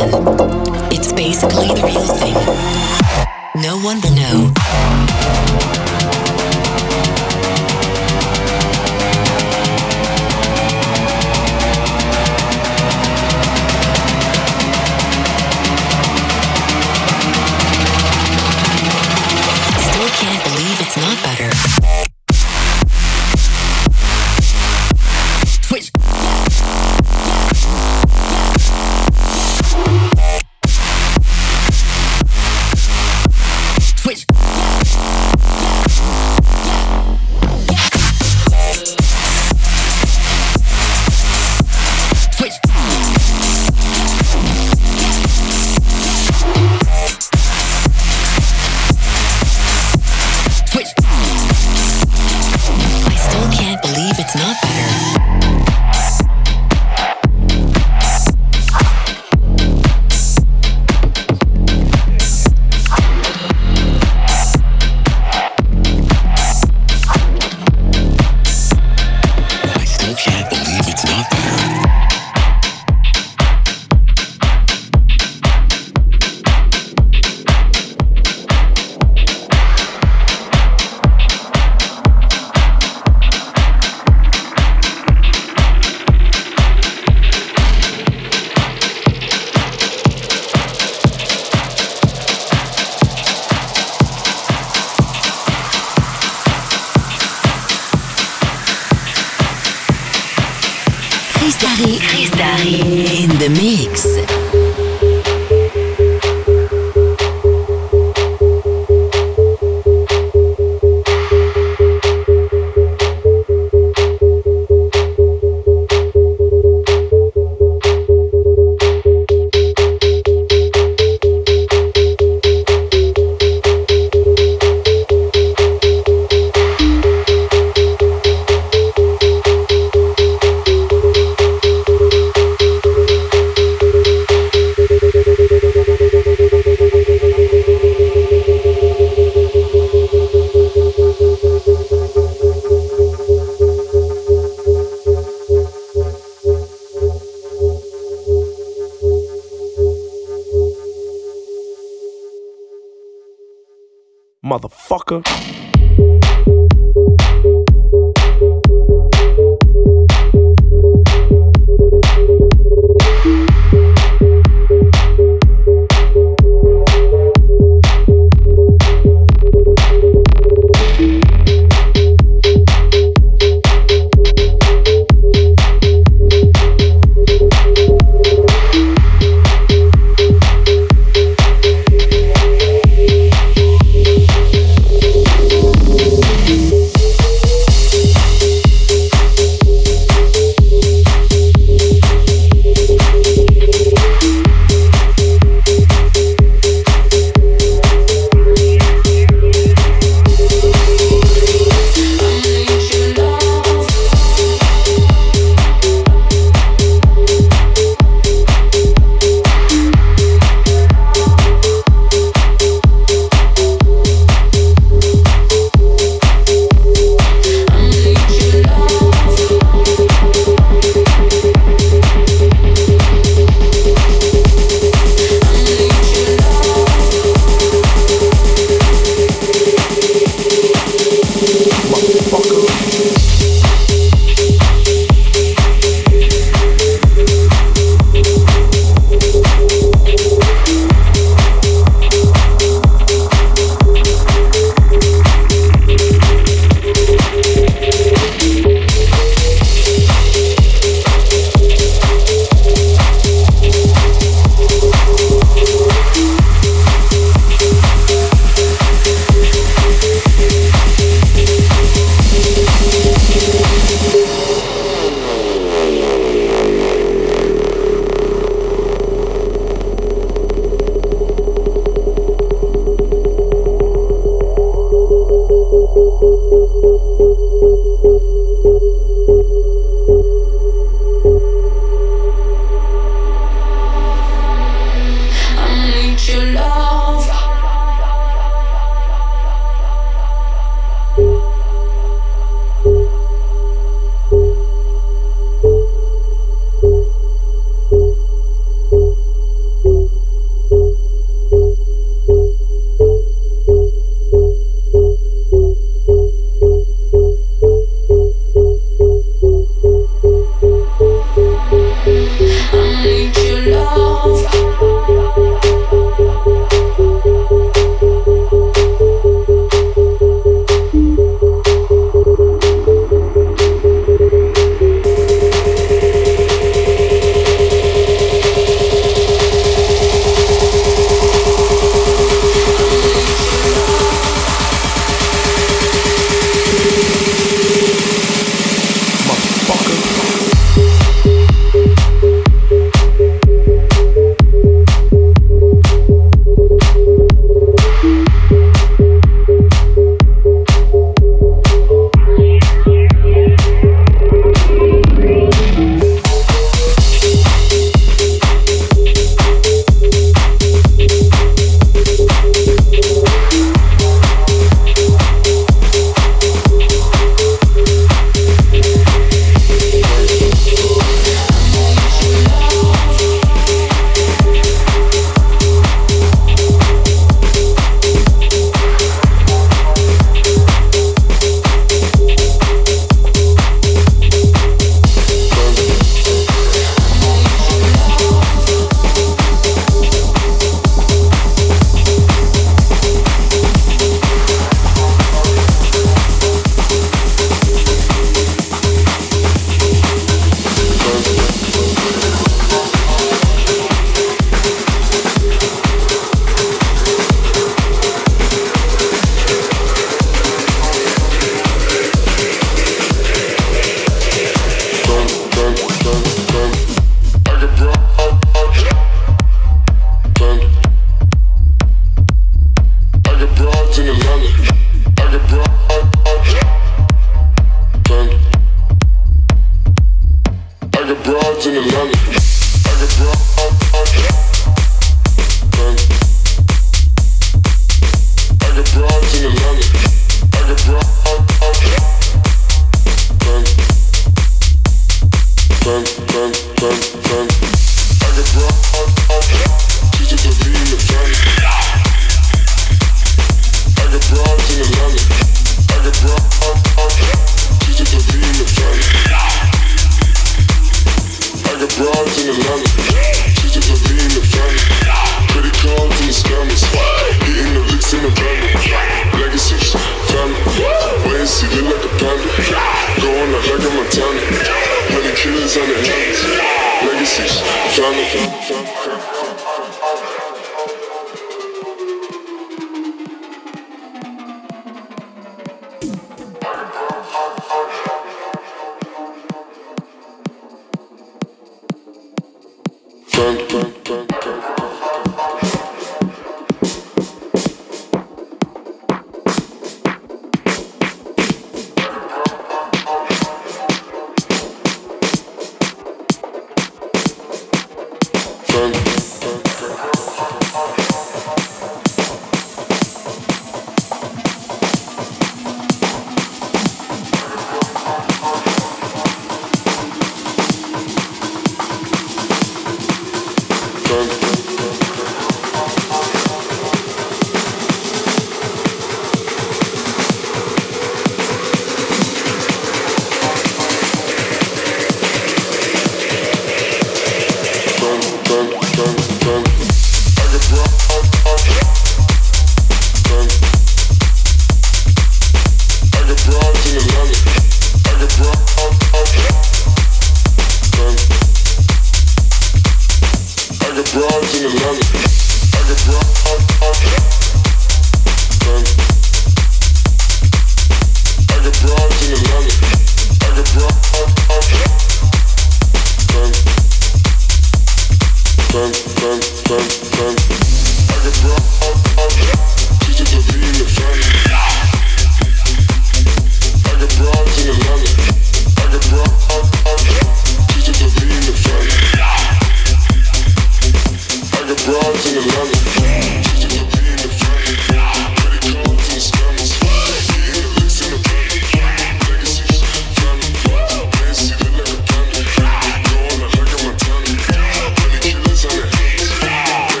together.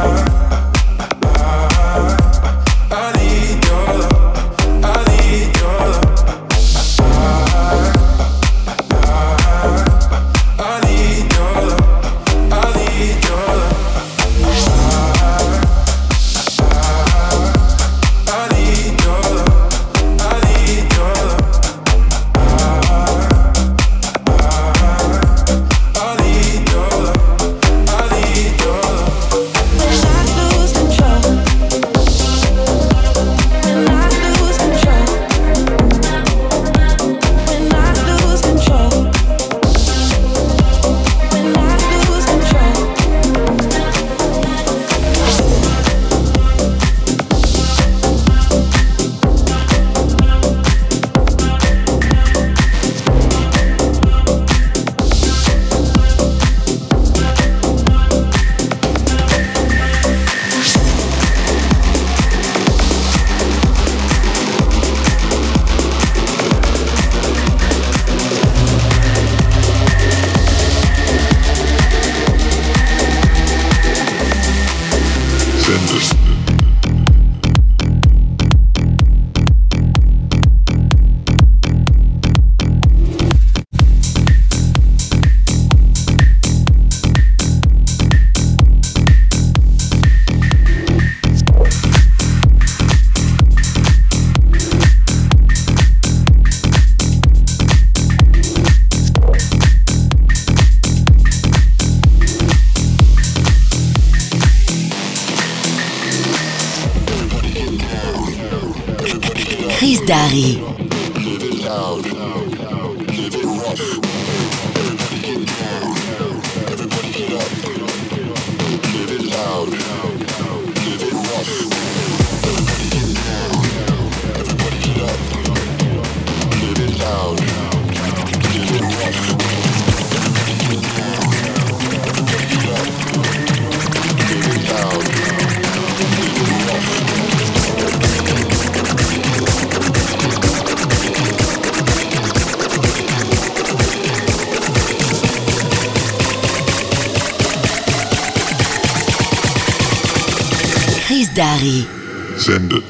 On. Dari. Sendet.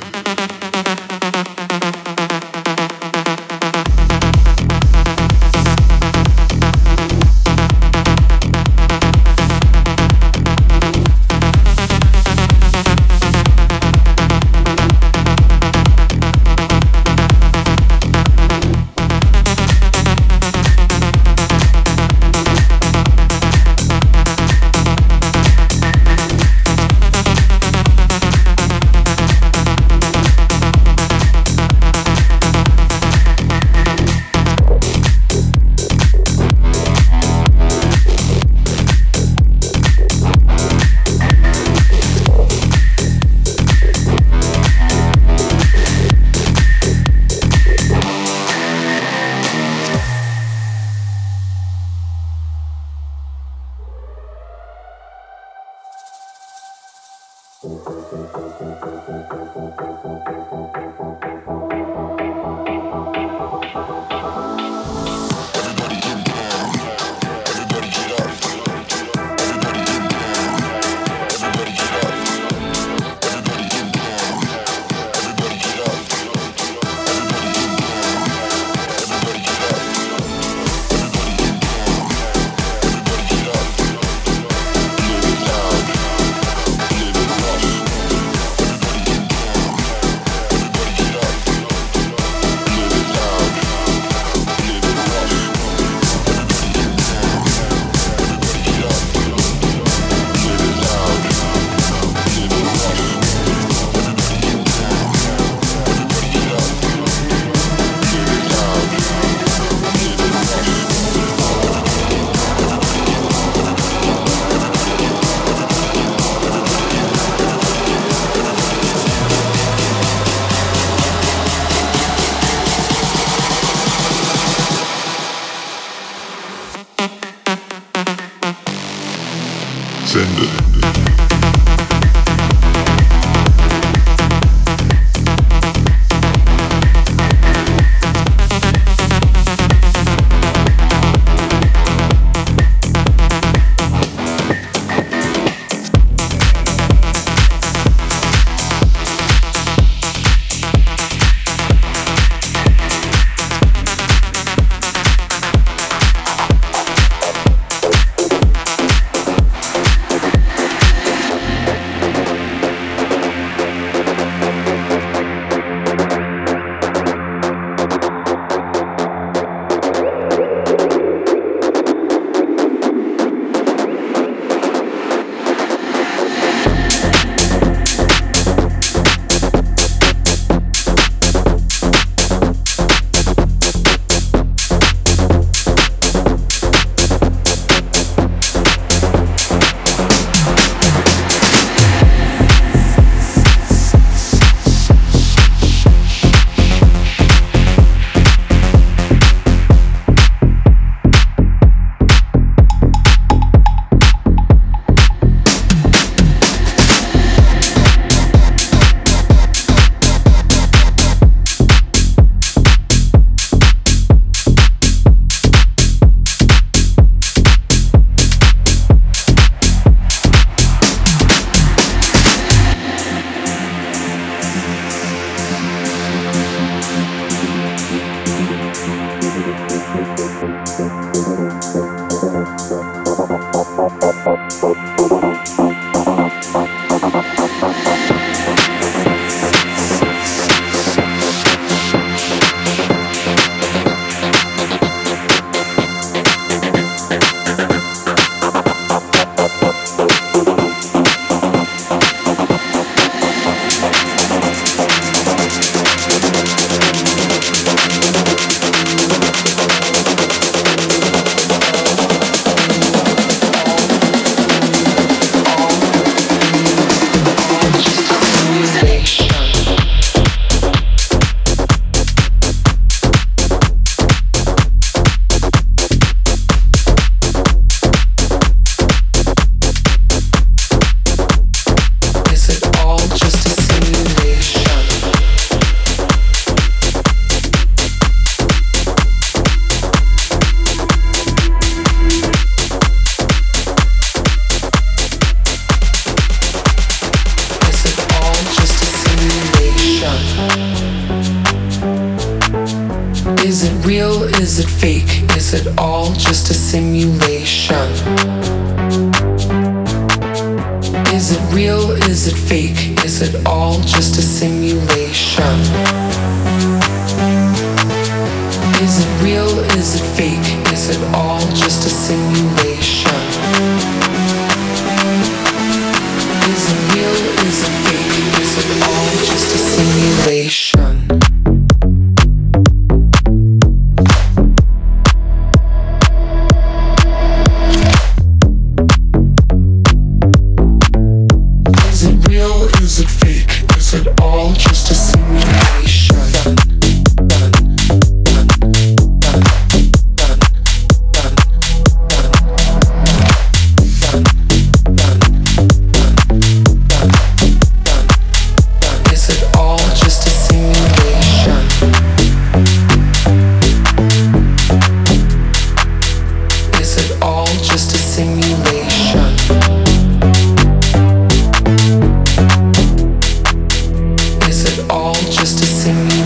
just to see me.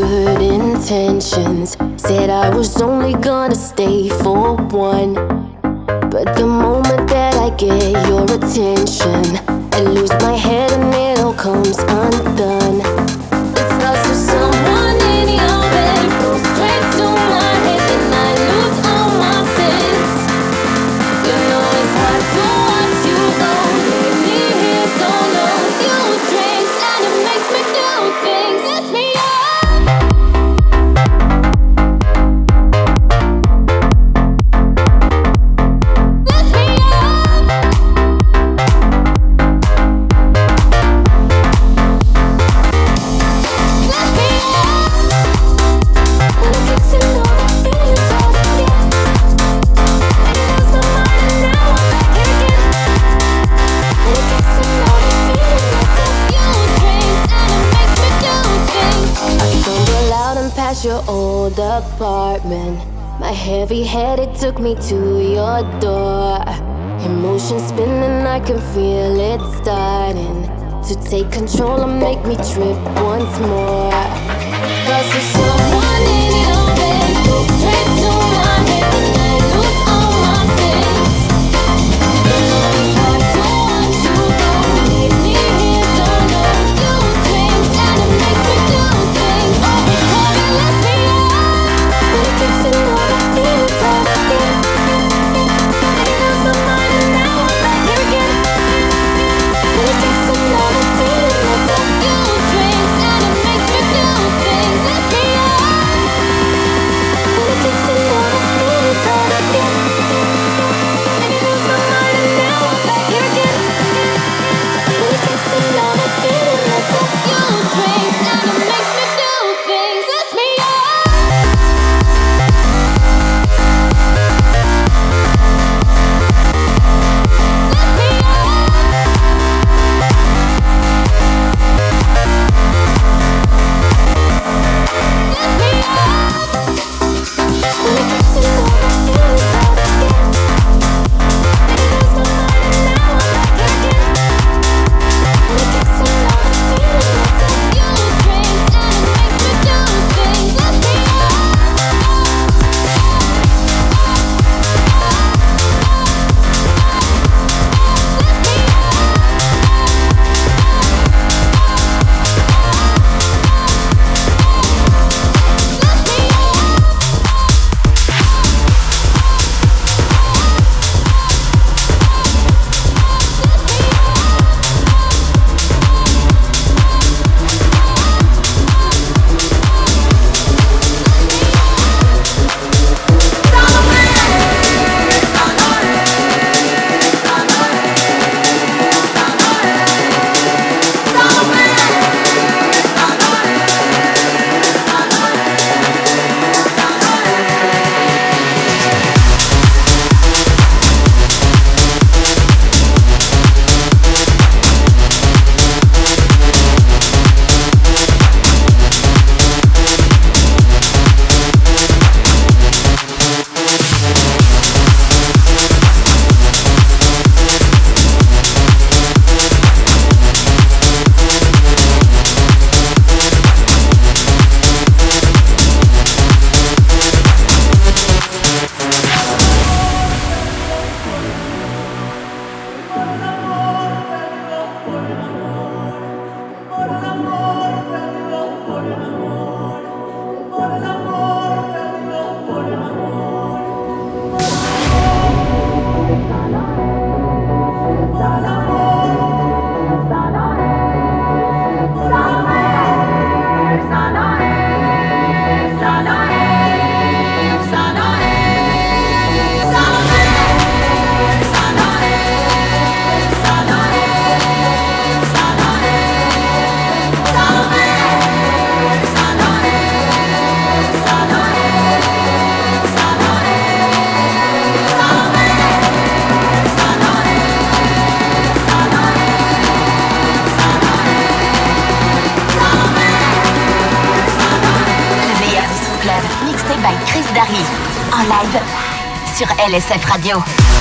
good intentions. Said I was only gonna stay for one. But the moment that I get your attention, I lose my head and it all comes undone. Every it took me to your door. Emotion spinning, I can feel it starting. To take control and make me trip once more. Cause LSF Radio.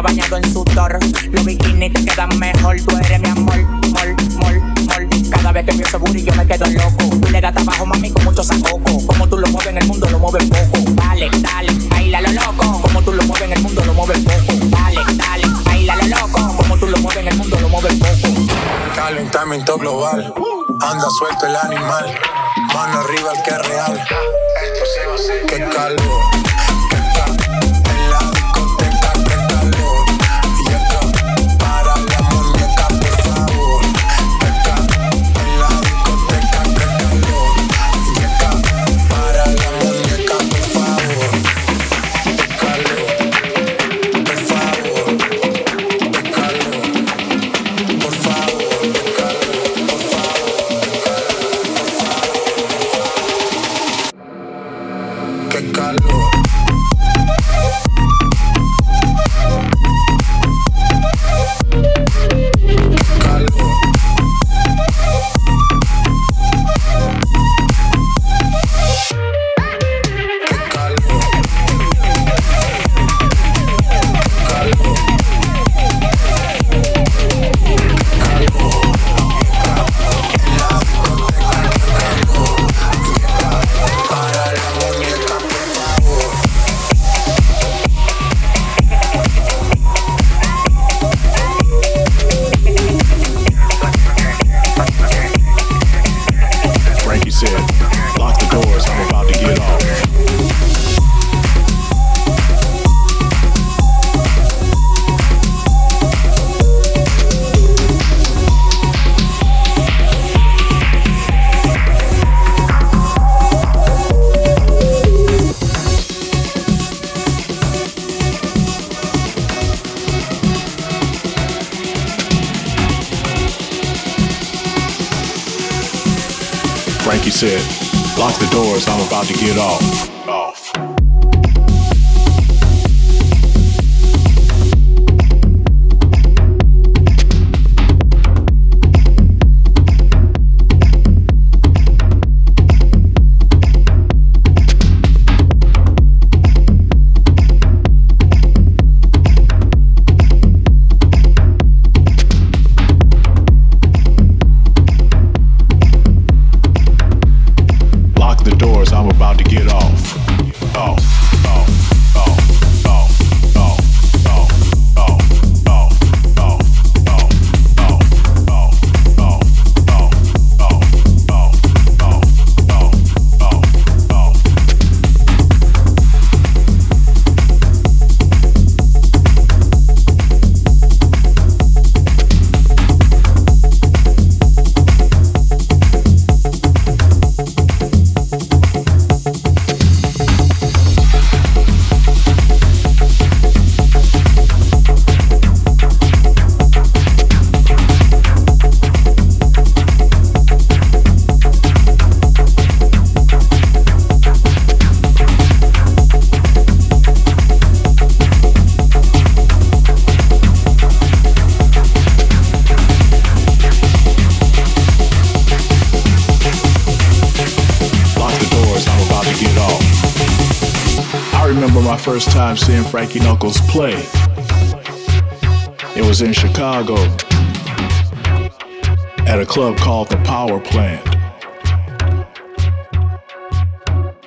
bañado en sudor. Los bikinis te quedan mejor, tú eres mi amor, mol, mol, mol. Cada vez que veo ese booty yo me quedo loco. Tú le das trabajo, mami, con mucho sacoco. Como tú lo mueves en el mundo, lo mueves poco. Dale, dale, baila lo loco. Como tú lo mueves en el mundo, lo mueves poco. Dale, dale, baila lo loco. Como tú lo mueves en el mundo, lo mueves poco. Calentamiento global, anda suelto el animal. Mano arriba el que es real. Esto se va calvo. Frankie Knuckles play. It was in Chicago at a club called the Power Plant.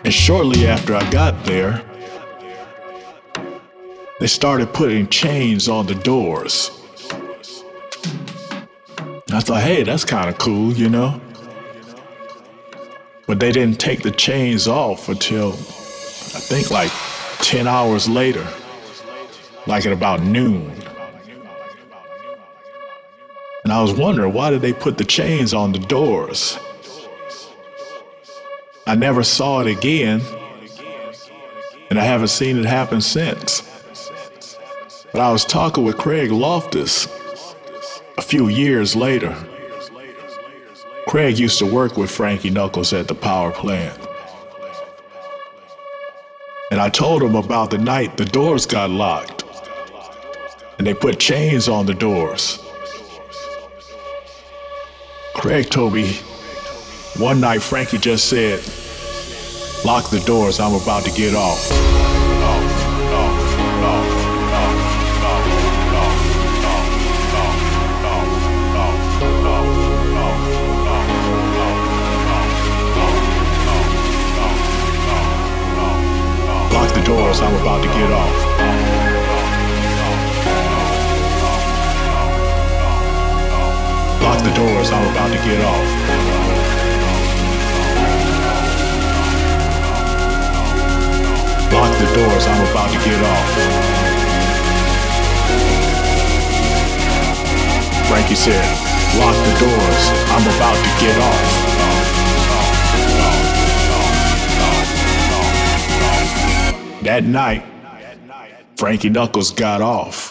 And shortly after I got there, they started putting chains on the doors. I thought, hey, that's kind of cool, you know? But they didn't take the chains off until I think like 10 hours later, like at about noon. And I was wondering why did they put the chains on the doors? I never saw it again, and I haven't seen it happen since. But I was talking with Craig Loftus a few years later. Craig used to work with Frankie Knuckles at the power plant. I told him about the night the doors got locked and they put chains on the doors. Craig told me one night Frankie just said, Lock the doors, I'm about to get off. Doors, I'm about to get off. Lock the doors, I'm about to get off. Lock the doors, I'm about to get off. Frankie said, Lock the doors, I'm about to get off. That night, Frankie Knuckles got off.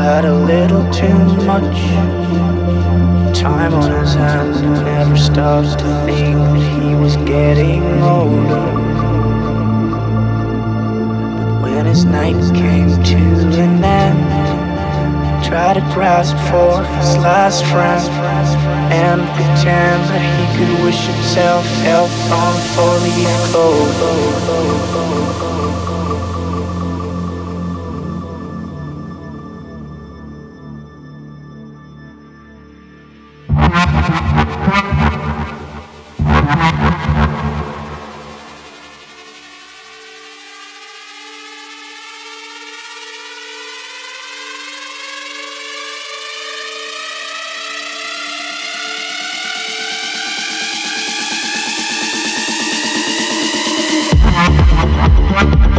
had a little too much time on his hands and never stopped to think that he was getting older. But when his night came to an end, tried to grasp for his last friend and pretend that he could wish himself health on four-leaf clover. In